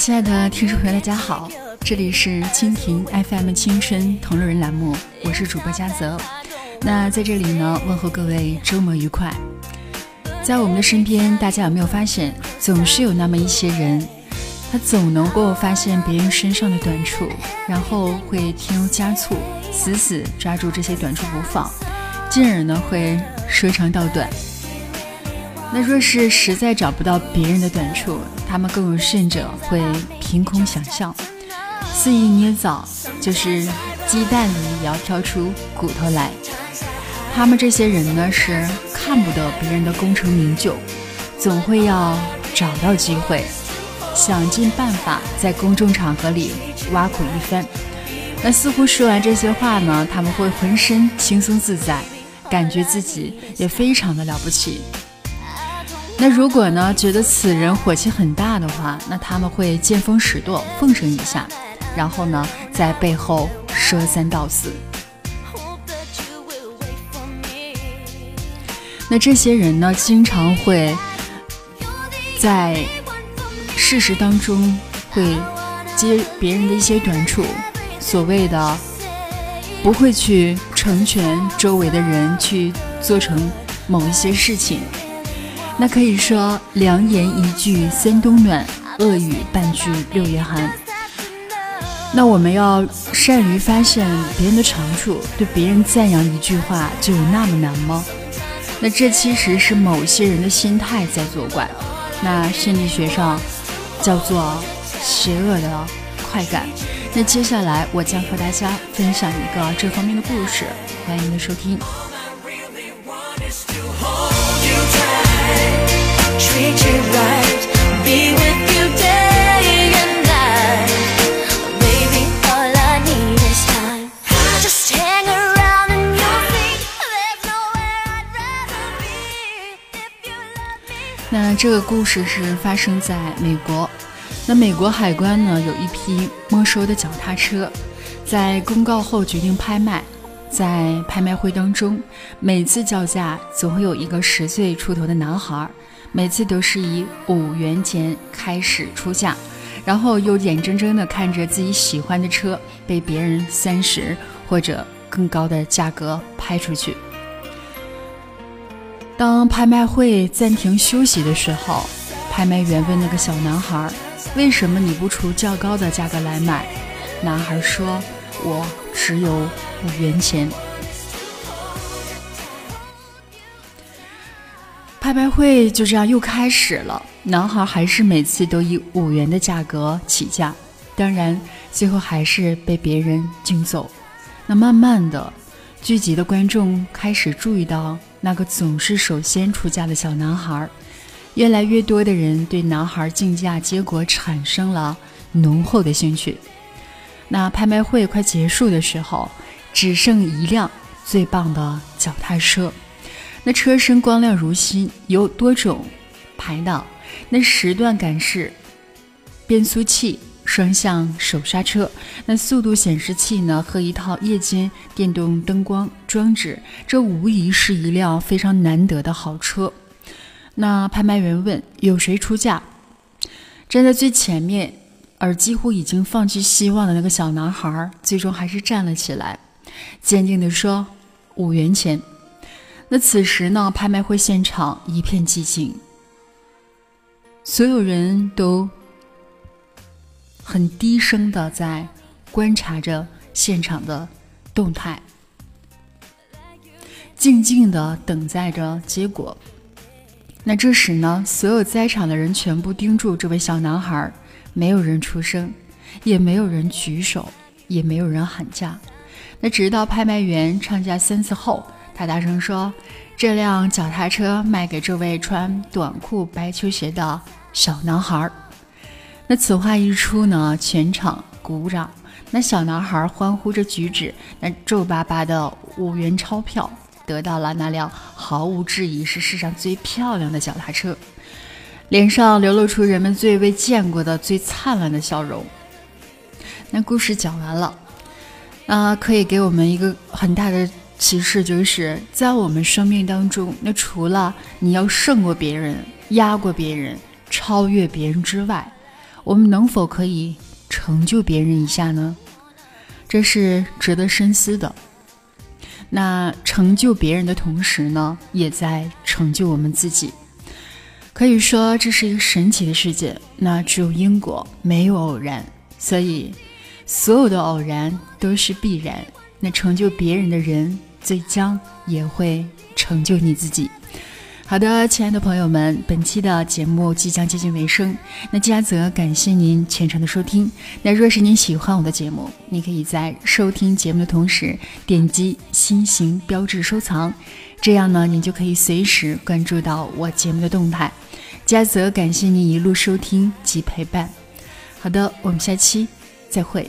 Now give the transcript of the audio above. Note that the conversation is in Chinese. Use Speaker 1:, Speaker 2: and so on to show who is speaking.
Speaker 1: 亲爱的听众朋友，大家好，这里是蜻蜓 FM 青春同路人栏目，我是主播嘉泽。那在这里呢，问候各位周末愉快。在我们的身边，大家有没有发现，总是有那么一些人，他总能够发现别人身上的短处，然后会添油加醋，死死抓住这些短处不放，进而呢会说长道短。那若是实在找不到别人的短处，他们更有甚者会凭空想象，肆意捏造，就是鸡蛋里也要挑出骨头来。他们这些人呢是看不得别人的功成名就，总会要找到机会，想尽办法在公众场合里挖苦一番。那似乎说完这些话呢，他们会浑身轻松自在，感觉自己也非常的了不起。那如果呢，觉得此人火气很大的话，那他们会见风使舵，奉承一下，然后呢，在背后说三道四。那这些人呢，经常会在事实当中会揭别人的一些短处，所谓的不会去成全周围的人去做成某一些事情。那可以说，良言一句三冬暖，恶语半句六月寒。那我们要善于发现别人的长处，对别人赞扬一句话就有那么难吗？那这其实是某些人的心态在作怪。那心理学上叫做邪恶的快感。那接下来我将和大家分享一个这方面的故事，欢迎您的收听。那这个故事是发生在美国。那美国海关呢有一批没收的脚踏车，在公告后决定拍卖。在拍卖会当中，每次叫价总会有一个十岁出头的男孩。每次都是以五元钱开始出价，然后又眼睁睁地看着自己喜欢的车被别人三十或者更高的价格拍出去。当拍卖会暂停休息的时候，拍卖员问那个小男孩：“为什么你不出较高的价格来买？”男孩说：“我只有五元钱。”拍卖会就这样又开始了，男孩还是每次都以五元的价格起价，当然最后还是被别人竞走。那慢慢的，聚集的观众开始注意到那个总是首先出价的小男孩，越来越多的人对男孩竞价结果产生了浓厚的兴趣。那拍卖会快结束的时候，只剩一辆最棒的脚踏车。那车身光亮如新，有多种排档。那十段感式变速器、双向手刹车，那速度显示器呢和一套夜间电动灯光装置，这无疑是一辆非常难得的好车。那拍卖员问：“有谁出价？”站在最前面而几乎已经放弃希望的那个小男孩，最终还是站了起来，坚定地说：“五元钱。”那此时呢，拍卖会现场一片寂静，所有人都很低声的在观察着现场的动态，静静的等待着结果。那这时呢，所有在场的人全部盯住这位小男孩，没有人出声，也没有人举手，也没有人喊价。那直到拍卖员唱价三次后。他大声说：“这辆脚踏车卖给这位穿短裤、白球鞋的小男孩。”那此话一出呢，全场鼓掌。那小男孩欢呼着举止，那皱巴巴的五元钞票得到了那辆毫无质疑是世上最漂亮的脚踏车，脸上流露出人们最未见过的最灿烂的笑容。那故事讲完了，那可以给我们一个很大的。其实就是在我们生命当中，那除了你要胜过别人、压过别人、超越别人之外，我们能否可以成就别人一下呢？这是值得深思的。那成就别人的同时呢，也在成就我们自己。可以说这是一个神奇的世界。那只有因果，没有偶然，所以所有的偶然都是必然。那成就别人的人，最将也会成就你自己。好的，亲爱的朋友们，本期的节目即将接近尾声。那嘉泽感谢您全程的收听。那若是您喜欢我的节目，你可以在收听节目的同时点击心形标志收藏，这样呢，您就可以随时关注到我节目的动态。嘉泽感谢您一路收听及陪伴。好的，我们下期再会。